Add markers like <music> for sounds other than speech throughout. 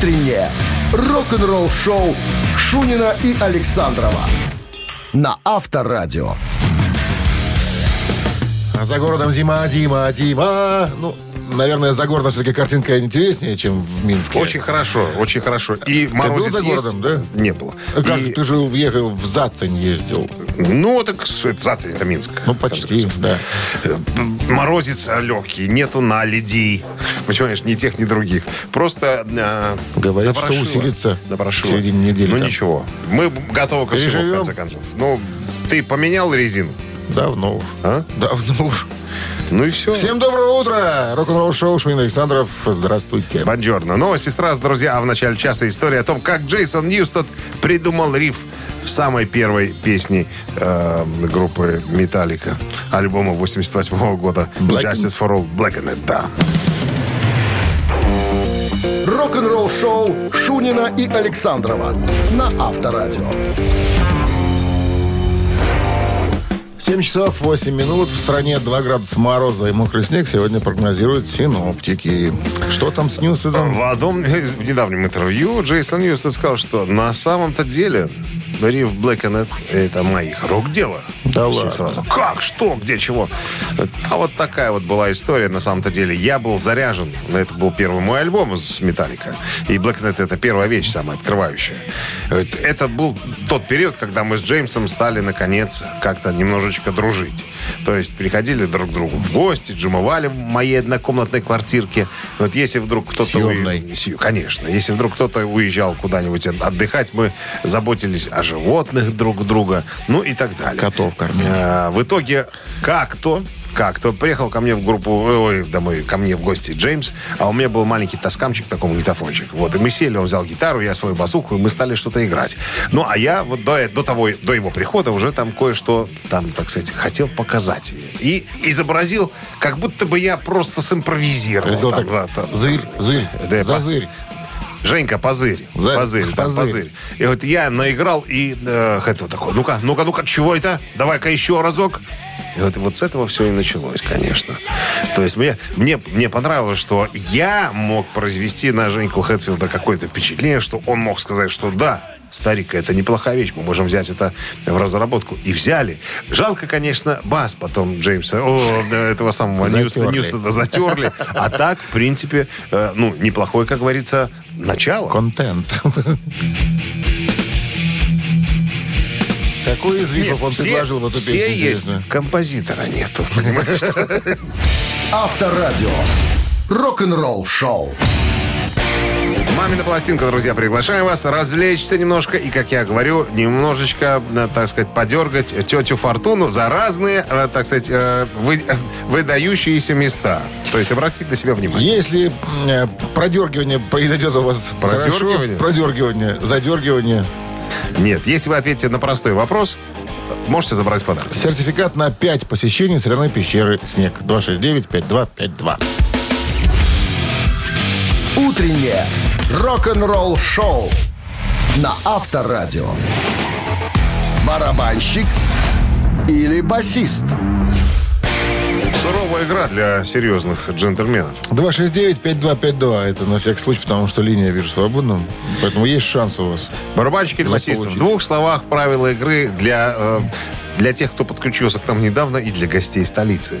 Утреннее рок-н-ролл-шоу Шунина и Александрова на Авторадио. За городом зима, зима, зима. Ну, наверное, за городом все-таки картинка интереснее, чем в Минске. Очень хорошо, очень хорошо. И Ты был за есть? городом, да? Не было. А Как И- ты же въехал в Зацень ездил? Ну, так Зацень, это Минск. Ну, почти, да. Э, Морозец легкий, нету наледей. Понимаешь, ни тех, ни других. Просто э, Говорят, что усилится Напрошило. в середине недели Ну, там. ничего. Мы готовы ко всему, в Переживем. конце концов. Ну, ты поменял резину? Давно уж. А? Давно уж. Ну и все. Всем доброго утра! Рок-н-ролл шоу Шмин Александров. Здравствуйте. Бонжорно. Новости сразу, друзья. А в начале часа история о том, как Джейсон Ньюстед придумал риф в самой первой песне э, группы Металлика, альбома 88 года Black- Justice for All, Black and It, да. Рок-н-ролл-шоу Шунина и Александрова на Авторадио. 7 часов 8 минут. В стране 2 градуса мороза и мокрый снег сегодня прогнозируют синоптики. Что там с Ньюстедом? В одном в недавнем интервью Джейсон Ньюстед сказал, что на самом-то деле риф It это моих рук дело. Да Все ладно. сразу, как, что, где, чего. А вот такая вот была история на самом-то деле. Я был заряжен. Это был первый мой альбом с Металлика. И It это первая вещь, самая открывающая. Это был тот период, когда мы с Джеймсом стали, наконец, как-то немножечко дружить. То есть приходили друг к другу в гости, джимовали в моей однокомнатной квартирке. Вот если вдруг кто-то... Съемной. Конечно. Если вдруг кто-то уезжал куда-нибудь отдыхать, мы заботились о животных друг друга, ну и так далее. Котов кормили. А, В итоге как-то как-то приехал ко мне в группу, ой, домой, ко мне в гости Джеймс, а у меня был маленький тоскамчик, такой магнитофончик. Вот, и мы сели, он взял гитару, я свою басуху, и мы стали что-то играть. Ну, а я вот до, до того, до его прихода уже там кое-что, там, так сказать, хотел показать. И изобразил, как будто бы я просто симпровизировал. Сделал так, да, там. зырь, зырь, Да, зазырь. Женька, позырь. За- позырь, там, позырь. позырь. И вот я наиграл, и э, это вот такой, ну-ка, ну-ка, ну-ка, чего это? Давай-ка еще разок. И вот, вот с этого все и началось, конечно. То есть мне, мне, мне понравилось, что я мог произвести на Женьку Хэтфилда какое-то впечатление, что он мог сказать, что да, старик, это неплохая вещь, мы можем взять это в разработку. И взяли. Жалко, конечно, бас потом Джеймса, о, этого самого Ньюста, Затерли. А так, в принципе, э, ну, неплохое, как говорится, начало. Контент. <laughs> Какой из рифов он все- предложил в эту все песню? есть, интересно? композитора нету, понимаешь? Авторадио. Рок-н-ролл-шоу. Мамина пластинка, друзья, приглашаем вас развлечься немножко и, как я говорю, немножечко, э, так сказать, подергать тетю Фортуну за разные, э, так сказать, э, вы- выдающиеся места. То есть обратить на себя внимание. Если продергивание произойдет у вас Продергивание? хорошо, продергивание, задергивание, Нет, если вы ответите на простой вопрос, можете забрать подарок. сертификат на 5 посещений соляной пещеры «Снег». 269-5252. Утреннее рок-н-ролл-шоу на Авторадио. Барабанщик или басист? Игра для серьезных джентльменов. 269-5252. Это на всякий случай, потому что линия вижу свободным. Поэтому есть шанс у вас. Барабанщик или басист? В двух словах правила игры для, э, для тех, кто подключился к нам недавно, и для гостей столицы.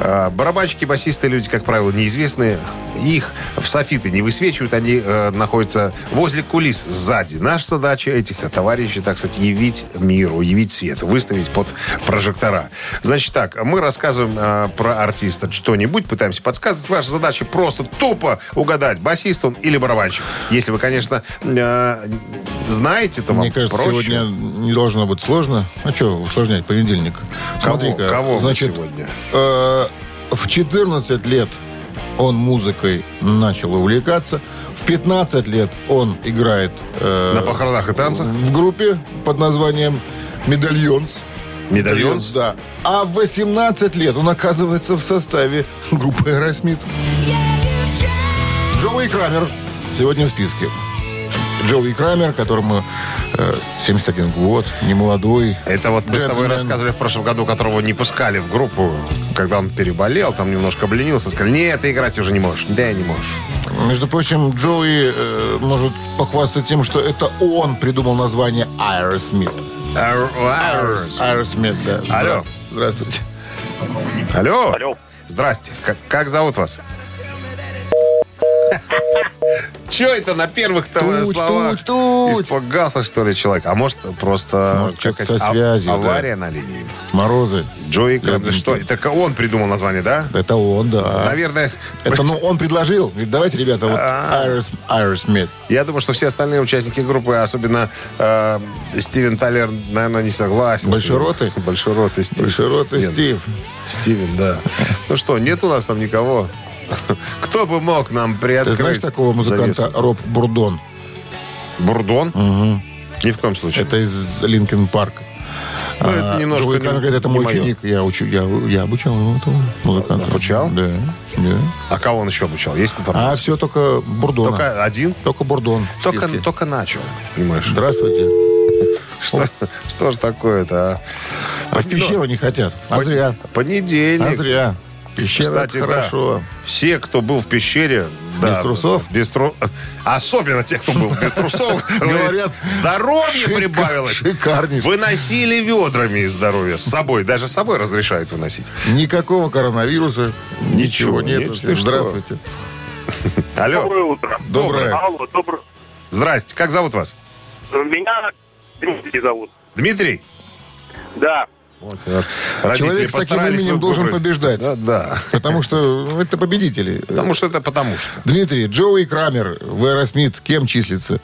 Э, барабанщики, басисты, люди, как правило, неизвестные. Их в софиты не высвечивают, они э, находятся возле кулис сзади. Наша задача этих товарищей, так сказать, явить миру, явить свет, выставить под прожектора. Значит так, мы рассказываем э, про артиста что-нибудь, пытаемся подсказывать. Ваша задача просто тупо угадать, басист он или барабанщик. Если вы, конечно, э, знаете, то вам Мне кажется, проще. сегодня не должно быть сложно. А что усложнять? Понедельник. Кого, Смотри-ка, кого значит, сегодня? э, в 14 лет он музыкой начал увлекаться. В 15 лет он играет э, На похоронах и танцах? в группе под названием «Medallions». Medallions? Да. А в 18 лет он оказывается в составе группы «Aerosmith». Джоуи Крамер сегодня в списке. Джоуи Крамер, которому э, 71 год, не молодой. Это вот мы с тобой Джентльмен. рассказывали в прошлом году, которого не пускали в группу. когда он переболел, там немножко обленился, сказали, нет, ты играть уже не можешь. Да, не можешь. Между прочим, Джоуи э, может похвастаться тем, что это он придумал название Aerosmith. Aerosmith, да. Алло. Здравствуйте. Алло. Алло. Здрасте. Как, как зовут вас? <laughs> Че это на первых-то Туть, словах? туть, туть. Испугался, что ли, человек? А может, просто Может, какая-то со связью, да. авария на линии? Морозы. Джои что? Это он придумал название, да? Это он, да. Наверное. Это, ну, он предложил. Говорит, давайте, ребята, вот А. Aeros- Aerosmith. Я думаю, что все остальные участники группы, особенно э, Стивен Тайлер, наверное, не согласен. Большеротый? Большеротый Стив. Большеротый Нет, Стив. Стивен, да. Ну что, нет у нас там никого? <laughs> Кто бы мог нам Ты приоткрыть знаешь такого музыканта завесу? Роб Бурдон? Бурдон? Ни в коем случае. Это из Linkin Park. Ну, это немножко Джоуи не- говорит, это не мой моё. ученик. Я, учу, я, я обучал его, этого музыканта. Обучал? Да. да. А кого он еще обучал? Есть информация? А все только Бурдона. Только, Только один? Бурдон. в Только, только начал, понимаешь? Здравствуйте. <laughs> Что, что ж такое-то, а? А в пещеру не хотят. А зря. Понедельник. А зря. Пещера Кстати, это да. хорошо. Все, кто был в пещере... да, Без трусов? Без тру- Особенно те, кто был без трусов, <laughs> говорят, здоровье Шика- прибавилось. Шикарнейше. Выносили ведрами из здоровья с собой. Даже с собой разрешают выносить. Никакого коронавируса. Ничего, Ничего, нет. нет, ты что? Здравствуйте. <laughs> Алло. Доброе утро. Доброе. Алло, доброе. Здрасте. Как зовут вас? Меня Дмитрий зовут. Дмитрий? Да. Вот, родители Человек с таким именем должен выбрать. побеждать. Да, да. Потому что это победители. Потому что это потому что. Дмитрий, Джоуи Крамер в Аэросмит кем числится?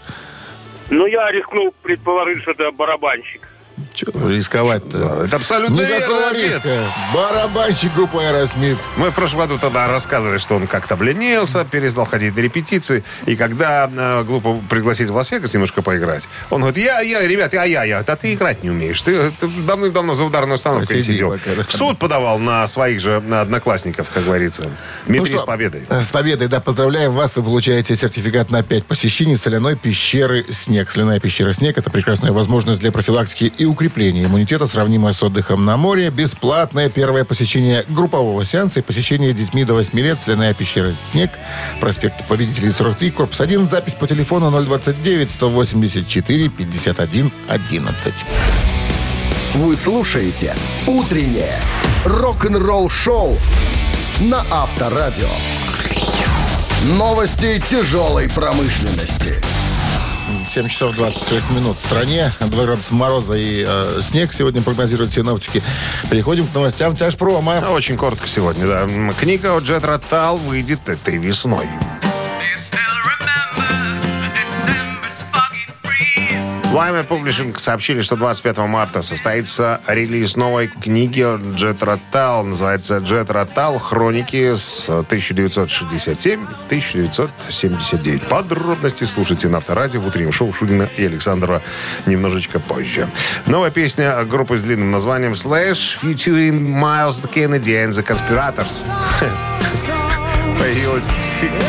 Ну, я рискнул предположить, что это барабанщик. Рисковать-то? Это абсолютно Никакого ответ. риска. Барабанщик группы Аэросмит. Мы в прошлом году тогда рассказывали, что он как-то обленился, перестал ходить на репетиции. И когда э, глупо пригласили в Лас-Вегас немножко поиграть, он говорит, я, я, ребят, я, я, я, да ты играть не умеешь. Ты, ты давным-давно за ударной установкой Посиди сидел. пока, да. В суд подавал на своих же на одноклассников, как говорится. Дмитрий Ну с что, победой. э, С победой, да, поздравляем вас. Вы получаете сертификат на 5 посещений соляной пещеры «Снег». Соляная пещера «Снег» — это прекрасная возможность для профилактики и укрепления иммунитета, сравнимая с отдыхом на море. Бесплатное первое посещение группового сеанса и посещение детьми до 8 лет. Соляная пещера «Снег». Проспект Победителей 43, корпус 1. Запись по телефону 029-184-51-11. Вы слушаете «Утреннее рок-н-ролл-шоу» на Авторадио. Новости тяжелой промышленности. 7 часов 26 минут в стране. 2 градуса мороза и э, снег сегодня прогнозируют синоптики. Переходим к новостям тяжпрома. Очень коротко сегодня, да. Книга о Джет Ротал выйдет этой весной. Wyman Publishing сообщили, что 25 марта состоится релиз новой книги Джет Ротал. Называется Джет Ротал. Хроники с 1967-1979. Подробности слушайте на Авторадио в утреннем шоу Шудина и Александрова немножечко позже. Новая песня группы с длинным названием Slash featuring Myles Kennedy and the Conspirators. <laughs> Появилась в сети.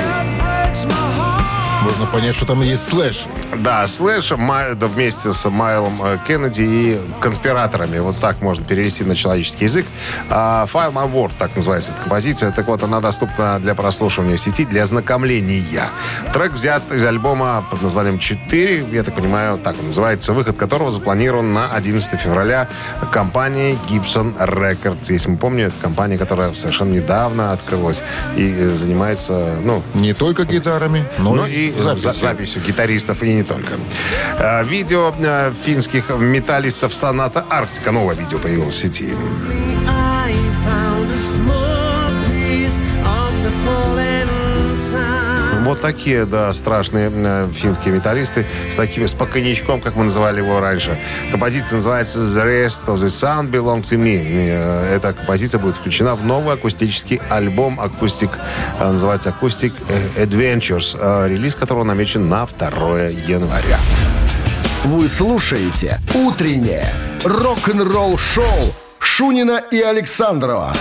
Можно понять, что там есть Slash. Да, Slash Май- да, вместе с Майлом э, Кеннеди и конспираторами. Вот так можно перевести на человеческий язык. А, Fill My World, так называется эта композиция. Так вот, она доступна для прослушивания в сети, для ознакомления. Трек взят из альбома под названием «4». Я так понимаю, так он называется. Выход которого запланирован на 11 февраля компанией Gibson Records. Если мы помним, это компания, которая совершенно недавно открылась и э, занимается, ну, Не только гитарами, но, ну и за- записью. записью гитаристов и не только. Э, Видео э, финских металлистов Соната Арктика. Новое видео появилось в сети. I found a small Вот такие, да, страшные э, финские металлисты с такими, с поконьячком, как мы называли его раньше. Композиция называется The Rest of the Sun Belong to Me. Э, Эта композиция будет включена в новый акустический альбом Acoustic, э, называется Acoustic Adventures, э, релиз которого намечен на 2 января. Вы слушаете «Утреннее рок-н-ролл-шоу» Шунина и Александрова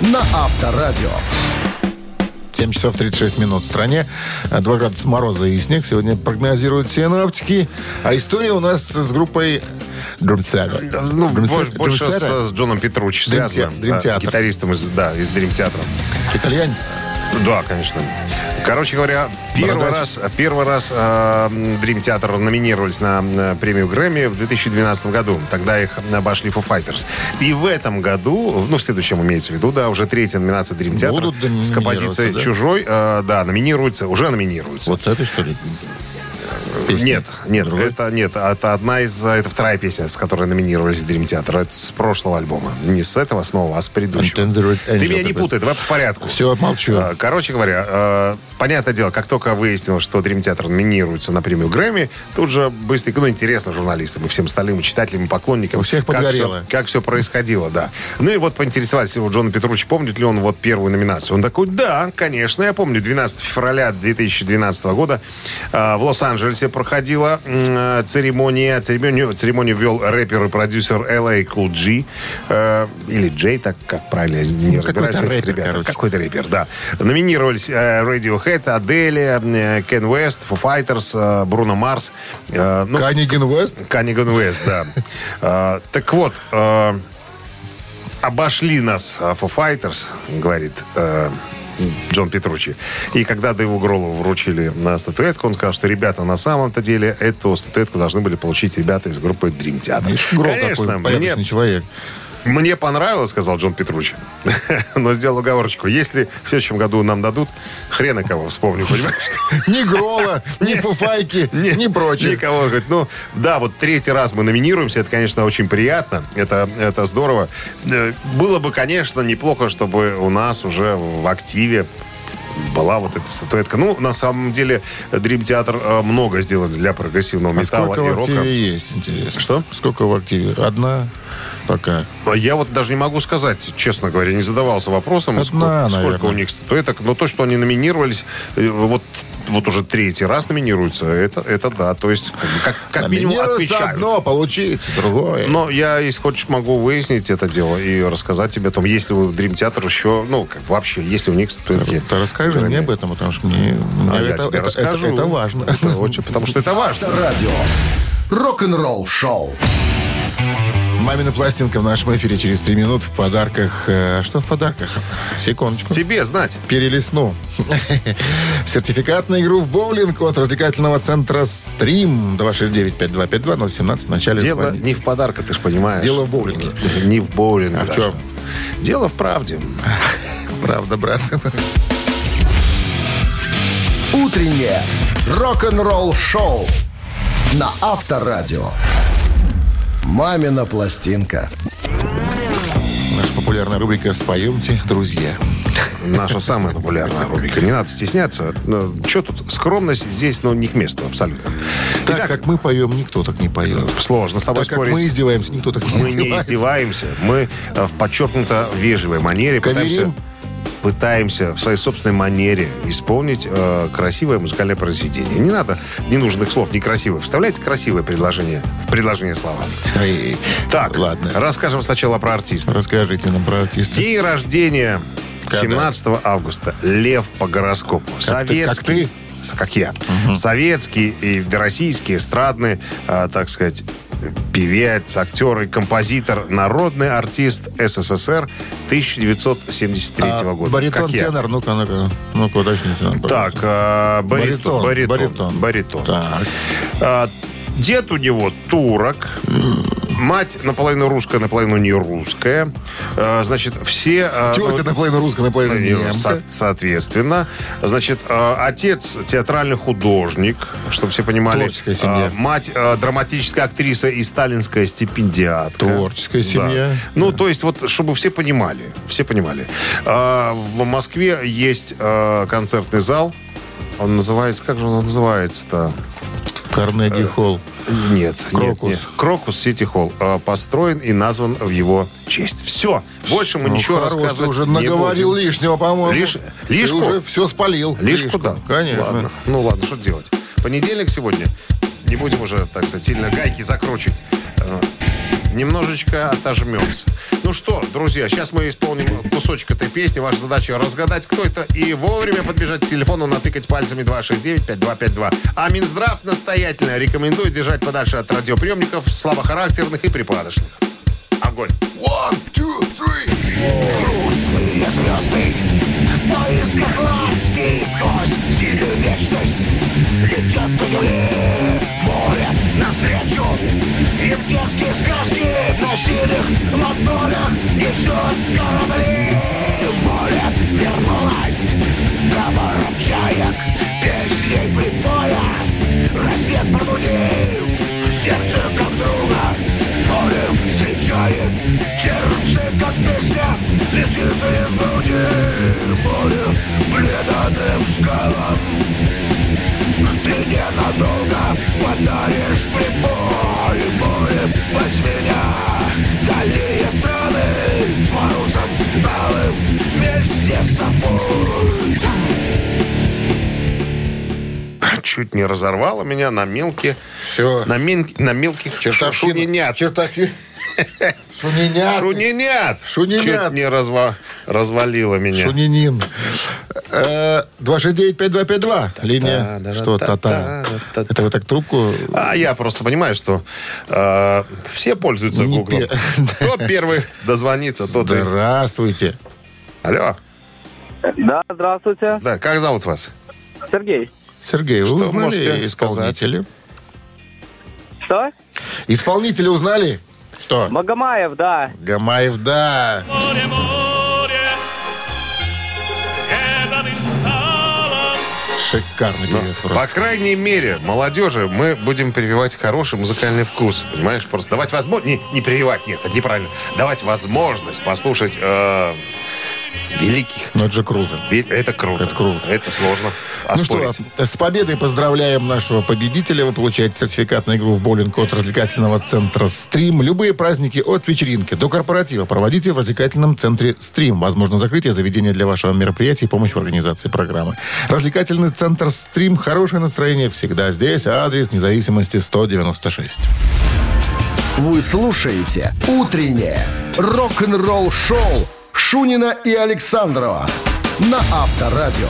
на Авторадио. 7 часов 36 минут в стране. 2 градуса мороза и снег сегодня прогнозируют синоптики. А история у нас с группой Друмсера. Ну, больше, больше с, с Джоном Петручи связано. Те- Дрим да, гитаристом из, да, из Дрим Театра. Итальянец? Да, конечно. Короче говоря, первый Бородач. раз, первый раз э, Dream Theater номинировались на, э, премию Грэмми в 2012 году. Тогда их обошли Foo Fighters. И в этом году, ну, в следующем имеется в виду, да, уже третья номинация Dream Theater Будут с композицией да? «Чужой», э, да, номинируется, уже номинируется. Вот с этой, что ли? Песня? Нет, нет, Другой? это нет, это одна из, это вторая песня, с которой номинировались Dream Theater. Это с прошлого альбома. Не с этого снова, а с предыдущего. Untethered Ты Angel меня не путай, давай по порядку. Все, молчу. А, Короче говоря, э, понятное дело, как только выяснилось, что Dream Theater номинируется на премию Грэмми, тут же быстренько, ну, интересно журналистам и всем остальным и читателям, и поклонникам. У всех как подгорело. всё- Как все происходило, да. Ну и вот поинтересовались его Джона Петручи, помнит ли он вот первую номинацию. Он такой, да, конечно, я помню, 12 февраля 2012 года э, в Лос-Анджелесе проходила м, э, церемония. Церемонию, церемонию ввел рэпер и продюсер LA Cool G. э, или Джей, так как правильно, не Ну, разбираюсь какой-то рэпер, короче. Какой-то рэпер, да. Номинировались э, Radiohead, Аделия, Кен Уэст, Foo Fighters, э, Бруно Марс. э, ну? Каниган Уэст, да. Э, Так вот, э, обошли нас э, Foo Fighters, говорит э, Джон Петручи. И когда Дэйву Гролу вручили на статуэтку, он сказал, что ребята, на самом-то деле эту статуэтку должны были получить ребята из группы Dream Theater. Видишь, Грол Конечно, такой порядочный человек. Мне понравилось, сказал Джон Петручи. <laughs> Но сделал оговорочку. Если в следующем году нам дадут, хрена кого вспомню, понимаешь? <laughs> Ни Грола, ни Фуфайки, <laughs> ни прочих. Никого. Говорит, ну, да, вот третий раз мы номинируемся. Это, конечно, очень приятно. Это, это здорово. Э, Было бы, конечно, неплохо, чтобы у нас уже в активе была вот эта статуэтка. Ну, на самом деле, Dream Theater э, много сделали для прогрессивного А металла сколько и в рока. активе есть, интересно? Что? Сколько в активе? Одна пока. А Я вот даже не могу сказать, честно говоря, не задавался вопросом, Одна, сколько, сколько у них статуэток. Но то, что они номинировались, э, вот, вот уже третий раз номинируются, это, это да. То есть, как, как, минимум, Номинируется отмечают. одно, получить другое. Но я, если хочешь, могу выяснить это дело и рассказать тебе о том, если у Dream Theater еще, ну, как вообще, если у них статуэтки. Ты расскажи мне об этом, потому что мне, А мне я это, тебе это- расскажу. это- это важно. Это очень, потому что это важно. Радио. Рок-н-ролл шоу. Мамина пластинка в нашем эфире через три минут в подарках. Э, Что в подарках? Секундочку. Тебе знать. Перелесну. <laughs> Сертификат на игру в боулинг от развлекательного центра «Стрим». 269-5252-017 в начале Дело звоните. не в подарках, ты же понимаешь. Дело в боулинге. Не в боулинге. А в чем? Дело в правде. <laughs> Правда, брат. Утреннее рок-н-ролл шоу на Авторадио. Мамина пластинка. Наша популярная рубрика «Споемте, друзья». Наша самая популярная рубрика. Не надо стесняться. Что тут? Скромность здесь, ну, не к месту абсолютно. Так Итак, как мы поем, никто так не поет. сложно с тобой Так как спорить. мы издеваемся, никто так не Мы не издевается. издеваемся. Мы э, в подчеркнуто вежливой манере Каверим? пытаемся, пытаемся в своей собственной манере исполнить э, красивое музыкальное произведение. Не надо ненужных слов, некрасивых. Вставляйте красивое предложение в предложение слова. Ай, Так, ладно. расскажем сначала про артиста. Расскажите нам про артиста. День рождения Когда? 17 августа. Лев по гороскопу. Как ты- как Советский. Как я. Советский и российский эстрадный, а, так сказать, певец, актер и композитор, народный артист СССР 1973 А, года. Баритон, Как я. тенор, ну-ка, ну-ка, ну-ка, уточните нам, Так, а, баритон. Баритон, Баритон. баритон. Так. А, Дед у него турок. Мать наполовину русская, наполовину не русская. А, Значит, все... ну, Тетя наполовину русская, наполовину Э, со- соответственно. Значит, э, отец театральный художник, чтобы все понимали. Творческая семья. Э, Мать э, драматическая актриса и сталинская стипендиатка. Творческая семья. Да. Ну, то есть, вот, чтобы все понимали. Все понимали. Э, В Москве есть э, концертный зал. Он называется... Как же он называется-то? Карнеги Холл. Нет, Крокус. нет, нет. Крокус Сити Холл э, построен и назван в его честь. Все. Больше мы Ну, ничего хорош, ты рассказывать уже не наговорил будем. лишнего, по-моему. Лиш- Ты лишку? уже все спалил. Лишь куда? Конечно. Ладно. Ну ладно, что делать? Понедельник сегодня. Не будем уже, так сказать, сильно гайки закручивать. Немножечко отожмемся. Ну что, друзья, сейчас мы исполним кусочек этой песни. Ваша задача разгадать, кто это, и вовремя подбежать к телефону, натыкать пальцами 269-5252. А Минздрав настоятельно рекомендует держать подальше от радиоприемников слабохарактерных и припадочных. Огонь. One, two, three. Грустные звезды В поисках ласки Сквозь синюю вечность Летят на земле Море навстречу Детские сказки На синих ладонях Несет корабли. Море вернулось Говором чаек Песней прибоя. Рассвет пробудил Сердце как друга Море встречает Сердце как песня Летит из груди. Море преданным скалам Ты ненадолго подаришь прибой Чуть не разорвало меня на мелкие... Все. На, мин- на мелких Чертовщина. шунинят. Чертовщина. <laughs> Шунинят. Шунинят. Шунинят. Чуть не разва... развалило меня. Шунинин. Э, 269-5252. Линия. Та-да-да-та-та-та-та. Что, та-та? Это вы так трубку... А я просто понимаю, что э, все пользуются Гуглом. <laughs> Кто первый дозвонится, тот и... Здравствуйте. Алло. Да, здравствуйте. Да, как зовут вас? Сергей. Сергей, вы Что узнали можете исполнителя? Что? Исполнителя узнали? Что? Магомаев, да. Гамаев, да. Шикарный певец По просто. крайней мере, молодежи мы будем прививать хороший музыкальный вкус. Понимаешь? Просто давать возможность... Не, не прививать, нет, это неправильно. Давать возможность послушать э, великих. Ну, это же круто. Это круто. Это круто. Это сложно Ну что, оспорить. с победой поздравляем нашего победителя. Вы получаете сертификат на игру в боулинг от развлекательного центра «Стрим». Любые праздники от вечеринки до корпоратива проводите в развлекательном центре «Стрим». Возможно, закрытие заведения для вашего мероприятия и помощь в организации программы. Развлекательный центр «Стрим». Хорошее настроение всегда здесь. Адрес независимости 196. Вы слушаете «Утреннее рок-н-ролл-шоу» Шунина и Александрова на Авторадио.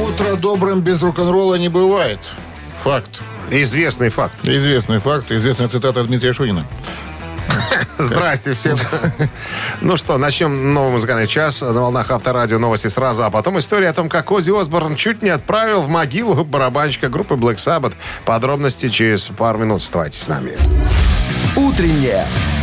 Утро добрым без рок-н-ролла не бывает. Факт. Известный факт. Известный факт. Известная цитата Дмитрия Шунина. Здрасте всем. Ну что, начнем новый музыкальный час на волнах Авторадио. Новости сразу, а потом история о том, как Ози Осборн чуть не отправил в могилу барабанщика группы Black Sabbath. Подробности через пару минут. Оставайтесь с нами. Утреннее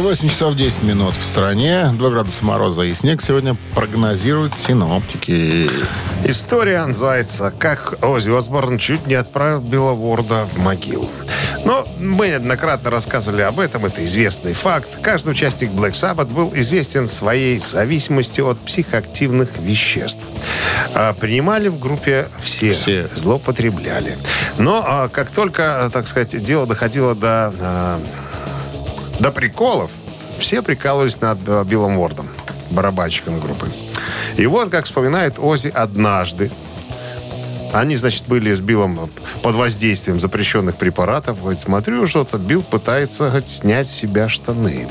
8 часов 10 минут в стране. 2 градуса мороза и снег сегодня прогнозируют синоптики. История Зайца, как Ози Осборн чуть не отправил Беловорда в могилу. Но мы неоднократно рассказывали об этом, это известный факт. Каждый участник Black Sabbath был известен своей зависимостью от психоактивных веществ. А принимали в группе все, Все. злоупотребляли. Но а, как только, так сказать, дело доходило до, а, до приколов, все прикалывались над э, Биллом Вордом, барабанщиком группы. И вот, как вспоминает Ози однажды, они, значит, были с Биллом под воздействием запрещенных препаратов. Говорит, смотрю, что-то Билл пытается говорит, снять с себя штаны.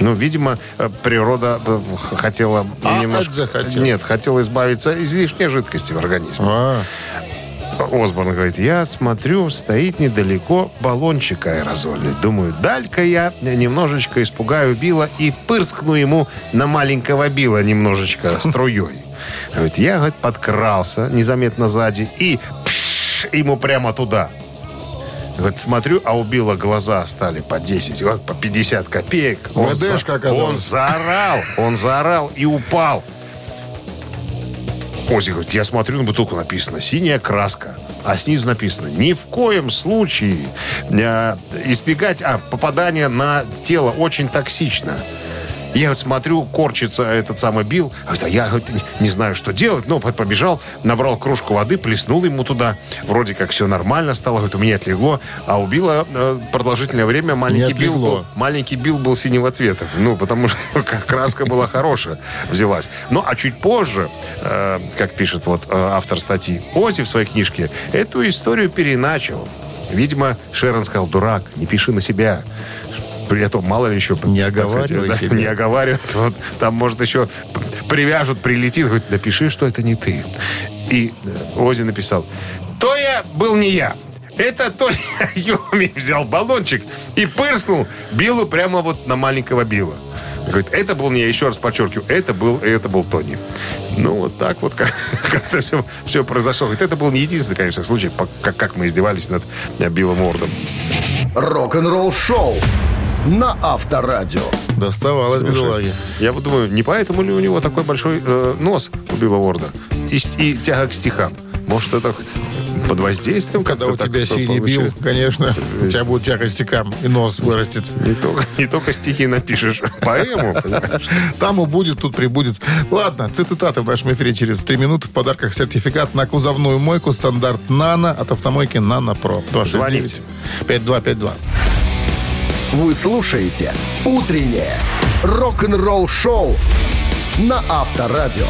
Ну, видимо, э, природа э, хотела А, немножко... Нет, хотела избавиться из лишней жидкости в организме. А, Осборн говорит, я смотрю, стоит недалеко баллончик аэрозольный. Думаю, дай-ка я немножечко испугаю Билла и пырскну ему на маленького Билла немножечко струей. Говорит, я, говорит, подкрался незаметно сзади и пш, ему прямо туда. Говорит, смотрю, а у Билла глаза стали по 10, вот по 50 копеек. Он, за- он заорал, он заорал и упал. Ози говорит, я смотрю на бутылку, написано «синяя краска». А снизу написано «ни в коем случае э, избегать а, попадания на тело очень токсично». Я вот смотрю, корчится этот самый Билл. Говорит, а я говорит, не- знаю, что делать. Ну, побежал, набрал кружку воды, плеснул ему туда. Вроде как все нормально стало. Говорит, у меня отлегло. А у Билла э, продолжительное время маленький Билл был, маленький Билл был синего цвета. Ну, потому что <laughs> краска была хорошая, взялась. Ну, а чуть позже, э, как пишет вот э, автор статьи, Ози в своей книжке эту историю переначал. Видимо, Шерон сказал, дурак, не пиши на себя. При этом мало ли еще... Не оговаривай да. Не оговаривают. Вот, там, может, еще привяжут, прилетит. Говорит, напиши, что это не ты. И э, Ози написал, то я был не я. Это Толя <laughs> Йоми взял баллончик и пырснул Биллу прямо вот на маленького Билла. Говорит, это был не я, еще раз подчеркиваю, это был, это был Тони. Ну, вот так вот <laughs> как, как-то все, все произошло. Говорит, это был не единственный, конечно, случай, как, как мы издевались над Биллом Уордом. Рок-н-ролл шоу на Авторадио. Доставалось бедолаге. Я вот думаю, не поэтому ли у него такой большой э, нос у Билла Уорда? И, и тяга к стихам. Может, это под воздействием Когда у тебя так синий бил, конечно, у тебя будет тяга стекам, и нос вырастет. Не только, не только стихи напишешь, поэму? Там убудет, тут прибудет. Ладно, цитаты в нашем эфире через три минуты. В подарках сертификат на кузовную мойку стандарт «Нано» от автомойки «Нано Про». 269 5252. Вы слушаете «Утреннее рок-н-ролл-шоу» на Авторадио.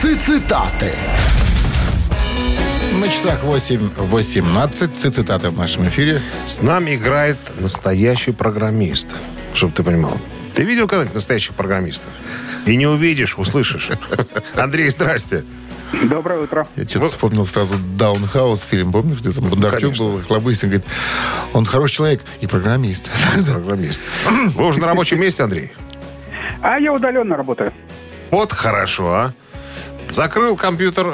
Цитаты. На часах 8.18. Цитаты в нашем эфире. С нами играет настоящий программист. Чтобы ты понимал. Ты видел когда-нибудь настоящих программистов? И не увидишь, услышишь. <laughs> Андрей, здрасте. Доброе утро. Я что-то вспомнил сразу «Даунхаус» фильм, помнишь, где там Бондарчук был, Хлобыстин, говорит, он хороший человек и программист. <laughs> Программист. Вы уже на рабочем месте, Андрей? А я удаленно работаю. Вот хорошо, а. Закрыл компьютер. э,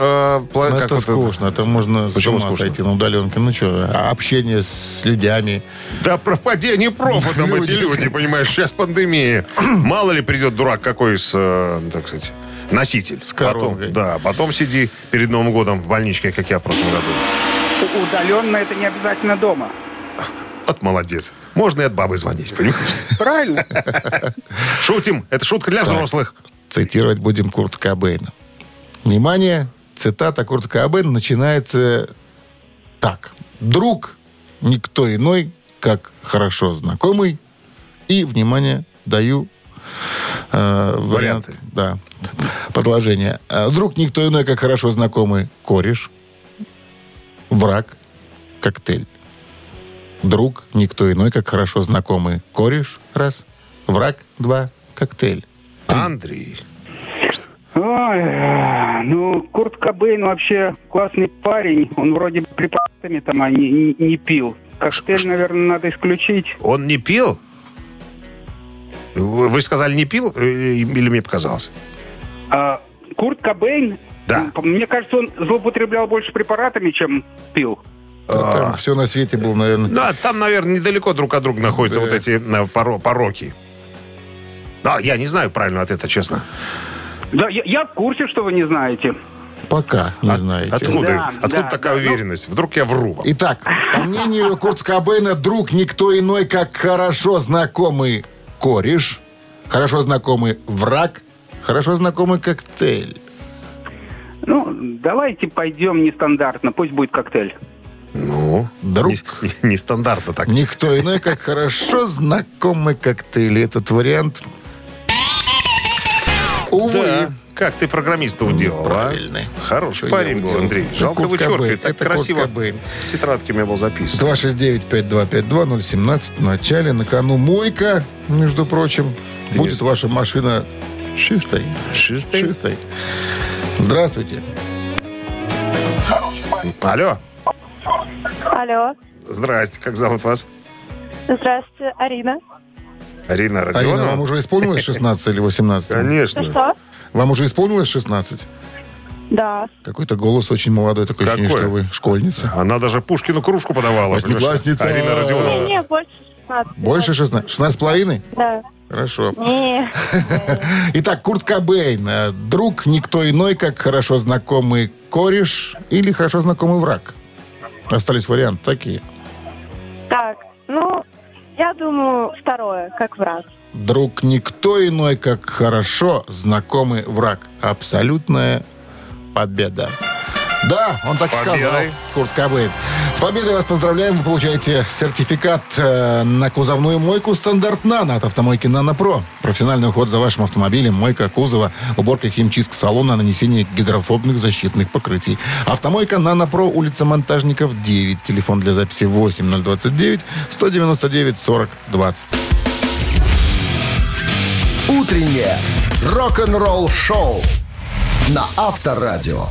пла- Ну, как это вот скучно, это можно Почему с ума скучно? сойти на удаленке. Ну что, общение с людьми. Да пропадение пропадом <laughs> эти Люди. люди, понимаешь, сейчас пандемия. Мало ли придет дурак какой с, э, так сказать, носитель. С потом, коронкой. Да, потом сиди перед Новым годом в больничке, как я в прошлом году. Удаленно это не обязательно дома. Вот молодец. Можно и от бабы звонить, понимаешь? Правильно? <laughs> Шутим. Это шутка для взрослых. Цитировать будем Курт Кобейна. Внимание, цитата Курта Кобейна начинается так. «Друг никто иной, как хорошо знакомый». И, внимание, даю э, вариант, Варианты. да, предложение. Э, Друг никто иной, как хорошо знакомый кореш, враг, коктейль. Друг никто иной, как хорошо знакомый кореш, раз, враг, два, коктейль. Андрей. Ой, ну, Курт Кобейн вообще классный парень. Он вроде препаратами там а не, не- не пил. Коктейль, наверное, надо исключить. Он не пил? Вы сказали, не пил? э, Или мне показалось? А Курт Кобейн, Да. мне кажется, он злоупотреблял больше препаратами, чем пил. Там все на свете было, наверное. Да, там, наверное, недалеко друг от друга находятся Да. вот эти э, поро- пороки. Да, я не знаю правильного ответа, честно. Да, я, я в курсе, что вы не знаете. Пока не знаете. Откуда, Да, откуда да, такая да, ну- уверенность? Вдруг я вру вам? Итак, по мнению Курта Кобейна, друг никто иной, как хорошо знакомый кореш, хорошо знакомый враг, хорошо знакомый коктейль. Ну, давайте пойдем нестандартно, пусть будет коктейль. Ну, Друг. не- Нестандартно так. Никто иной, как хорошо знакомый коктейль. Этот вариант, увы, Да. Как ты программиста уделал, а? правильный. Хороший Что парень был? Андрей. Это Жалко Курт вычеркивает. Так Это красиво Кобейн. в тетрадке у меня был записан. 269-5252-017 в начале. На кону мойка, между прочим. Ты Будет не- ваша машина чистой. Чистой? Чистой. Здравствуйте. Алло. Алло. Здрасте. Как зовут вас? Здравствуйте, Арина. Арина Арина, Родионова? вам уже исполнилось <laughs> 16 или 18? Ну Конечно. что? Вам уже исполнилось 16? Да. Какой-то голос очень молодой, такое ощущение, что вы школьница. Она даже Пушкину кружку подавала. Восьмиклассница. Арина Родионова. Не, не, больше 16. Больше 16? 16 с половиной? Да. Хорошо. Не. <laughs> Итак, Курт Кобейн. э, Друг никто иной, как хорошо знакомый кореш или хорошо знакомый враг. Остались варианты такие. Так, ну, Я думаю, второе, как враг. Друг никто иной, как хорошо знакомый враг. Абсолютная победа. Да, он так С сказал, победой. Курт Кобейн. С победой вас поздравляем. Вы получаете сертификат э, на кузовную мойку стандарт «Нано» от автомойки «Нано Про». Профессиональный уход за вашим автомобилем, мойка кузова, уборка химчистка салона, нанесение гидрофобных защитных покрытий. Автомойка «Нано Про», улица Монтажников, 9. Телефон для записи 8029 199 40 20. Утреннее рок-н-ролл-шоу на Авторадио.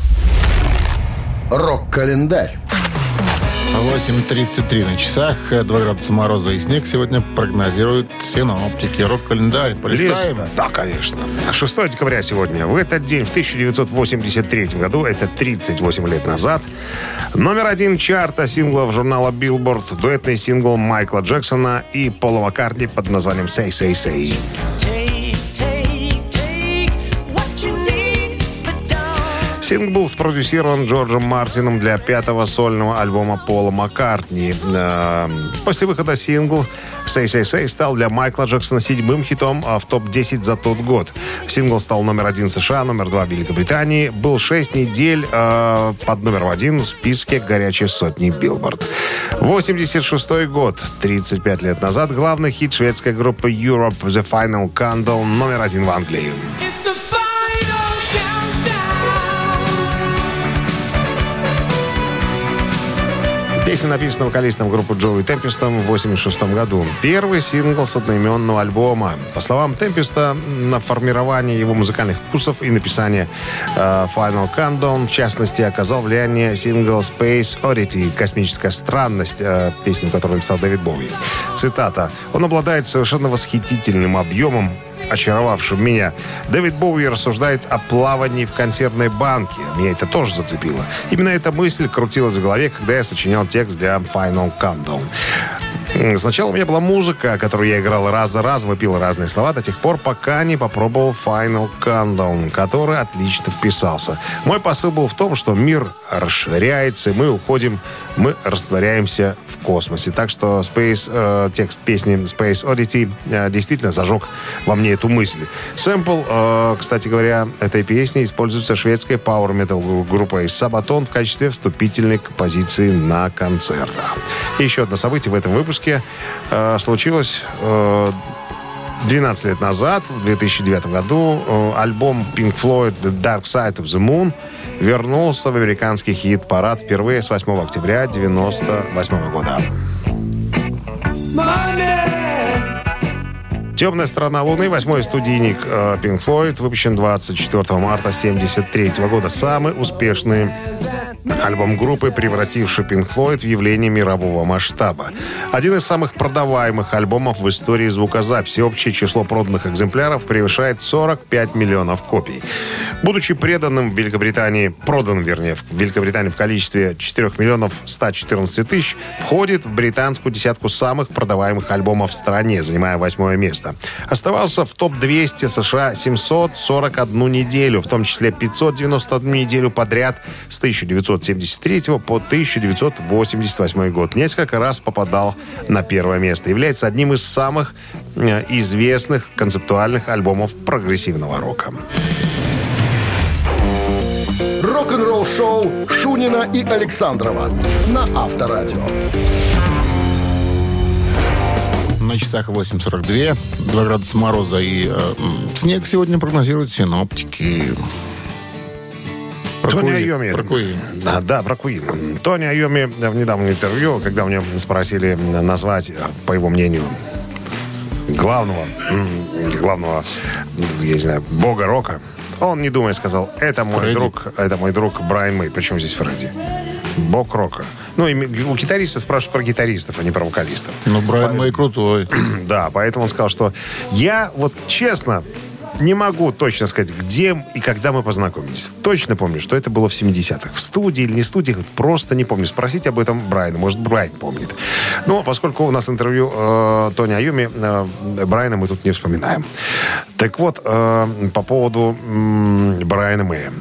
Рок-календарь. 8.33 на часах, 2 градуса мороза и снег сегодня прогнозируют синоптики. Рок-календарь. Полистаем. Лес, Да, конечно. 6 декабря сегодня. В этот день, в 1983 году, это 38 лет назад, номер один чарта синглов журнала Billboard, дуэтный сингл Майкла Джексона и Пола Маккартни под названием «Say, Say, Say». Сингл был спродюсирован Джорджем Мартином для пятого сольного альбома Пола Маккартни. Э, После выхода сингл «Say, Say, Say» стал для Майкла Джексона седьмым хитом а, в топ-10 за тот год. Сингл стал номер один США, номер два в Великобритании. Был шесть недель э, под номером один в списке горячей сотни Билборд. 86 год, 35 лет назад, главный хит шведской группы Europe «The Final Countdown» номер один в Англии. It's the Песня написана вокалистом группы Джоуи Темпестом в 86 году. Первый сингл с одноименного альбома. По словам Темпеста, на формирование его музыкальных вкусов и написание э, Final Countdown, в частности, оказал влияние сингл Space Oddity «Космическая странность», э, песню, которую написал Дэвид Боуи. Цитата. «Он обладает совершенно восхитительным объемом очаровавшим меня. Дэвид Боуи рассуждает о плавании в консервной банке. Меня это тоже зацепило. Именно эта мысль крутилась в голове, когда я сочинял текст для Final Countdown. Сначала у меня была музыка, которую я играл раз за разом и пил разные слова до тех пор, пока не попробовал Final Countdown, который отлично вписался. Мой посыл был в том, что мир расширяется, и мы уходим, мы растворяемся в космосе. Так что Space, э, текст песни Space Oddity э, действительно зажег во мне эту мысль. Сэмпл, э, кстати говоря, этой песни используется шведской power metal группой Sabaton в качестве вступительной композиции на концертах. Еще одно событие в этом выпуске э, случилось э, 12 лет назад, в 2009 году, э, альбом Pink Floyd The Dark Side of the Moon вернулся в американский хит-парад впервые с 8 октября 1998 года. «Темная сторона Луны», восьмой студийник э, Pink Floyd, выпущен 24 марта 1973 года. Самый успешный альбом группы, превративший Pink Floyd в явление мирового масштаба. Один из самых продаваемых альбомов в истории звукозаписи. Общее число проданных экземпляров превышает 45 миллионов копий. Будучи преданным в Великобритании, продан, вернее, в Великобритании в количестве 4 миллионов 114 тысяч, входит в британскую десятку самых продаваемых альбомов в стране, занимая восьмое место. Оставался в топ-200 США 741 неделю, в том числе 591 неделю подряд с 1973 по 1988 год. Несколько раз попадал на первое место. Является одним из самых э, известных концептуальных альбомов прогрессивного рока. Рок-н-ролл-шоу Шунина и Александрова на Авторадио. На часах 8.42, 2 градуса мороза и э, снег сегодня прогнозируют синоптики. Про Тони Куин, Айоми. про Куин. А, да, про Куин. Тони Айоми в недавнем интервью, когда мне спросили назвать, э, по его мнению, главного, главного, я не знаю, бога рока, он, не думая, сказал, это мой Фредди. друг, это мой друг Брайан Мэй. Причем здесь Фредди? Бог рока. Ну, и у гитариста спрашивают про гитаристов, а не про вокалистов. Ну, Брайан Мэй крутой. <clears throat> Да, поэтому он сказал, что я вот честно не могу точно сказать, где и когда мы познакомились. Точно помню, что это было в 70-х. В студии или не студии, просто не помню. Спросите об этом Брайана. Может, Брайан помнит. Но поскольку у нас интервью э, Тони Айоми, э, Брайана мы тут не вспоминаем. Так вот, э, по поводу м, Брайана Мэя.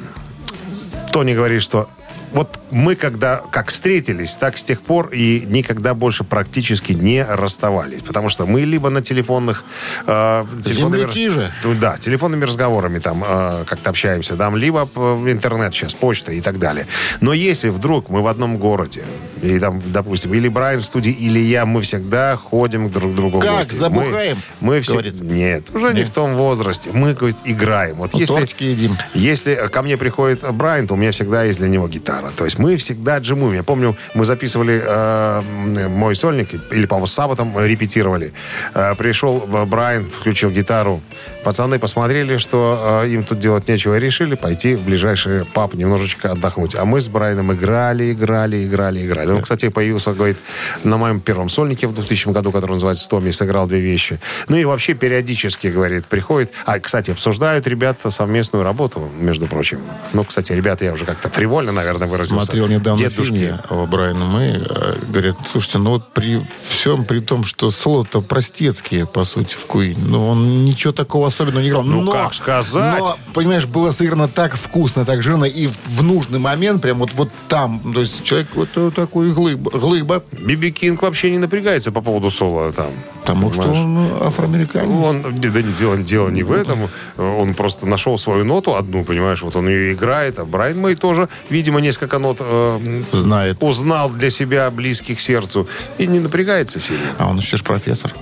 Тони говорит, что вот мы когда как встретились, так с тех пор и никогда больше практически не расставались. Потому что мы либо на телефонных... Э, телефонными- Земляки же. Ну Да, телефонными разговорами там э, как-то общаемся, там, либо в интернет сейчас, почта и так далее. Но если вдруг мы в одном городе, и там, допустим, или Брайан в студии, или я, мы всегда ходим друг к другу в Как, гости. забухаем, Мы, мы все... говорит? Нет, уже не Нет? в том возрасте. Мы, говорит, играем. Вот Ну, если... едим. Если ко мне приходит Брайан, то у меня всегда есть для него гитара. То есть мы всегда джимуем. Я помню, мы записывали э, мой сольник, или, по-моему, с Сабатом репетировали. Э, пришел э, Брайан, включил гитару. Пацаны посмотрели, что э, им тут делать нечего, и решили пойти в ближайший паб немножечко отдохнуть. А мы с Брайаном играли, играли, играли, играли. Он, кстати, появился, говорит, на моем первом сольнике в 2000 году, который называется «Томми», сыграл две вещи. Ну и вообще периодически, говорит, приходит. А, кстати, обсуждают ребята совместную работу, между прочим. Ну, кстати, ребята, я уже как-то фривольно, наверное, выразился. Смотрел недавно Дедушки. фильм о Брайана Мэй. э, Говорят, слушайте, ну вот при всем при том, что соло-то простецкие, по сути, в Queen, но он ничего такого особенного не играл. Ну, но, как сказать? Но, понимаешь, было сыграно так вкусно, так жирно, и в нужный момент, прям вот, вот там, то есть человек вот, вот такой глыба, глыба Биби Кинг вообще не напрягается по поводу соло там. потому что Понимаешь? он афроамериканец. Он, да, не, дело, дело не в этом. Он просто нашел свою ноту одну, понимаешь, вот он ее играет, а Брайан Мэй тоже, видимо, несколько нот э, Знает. узнал для себя близких к сердцу и не напрягается сильно. А он еще ж профессор.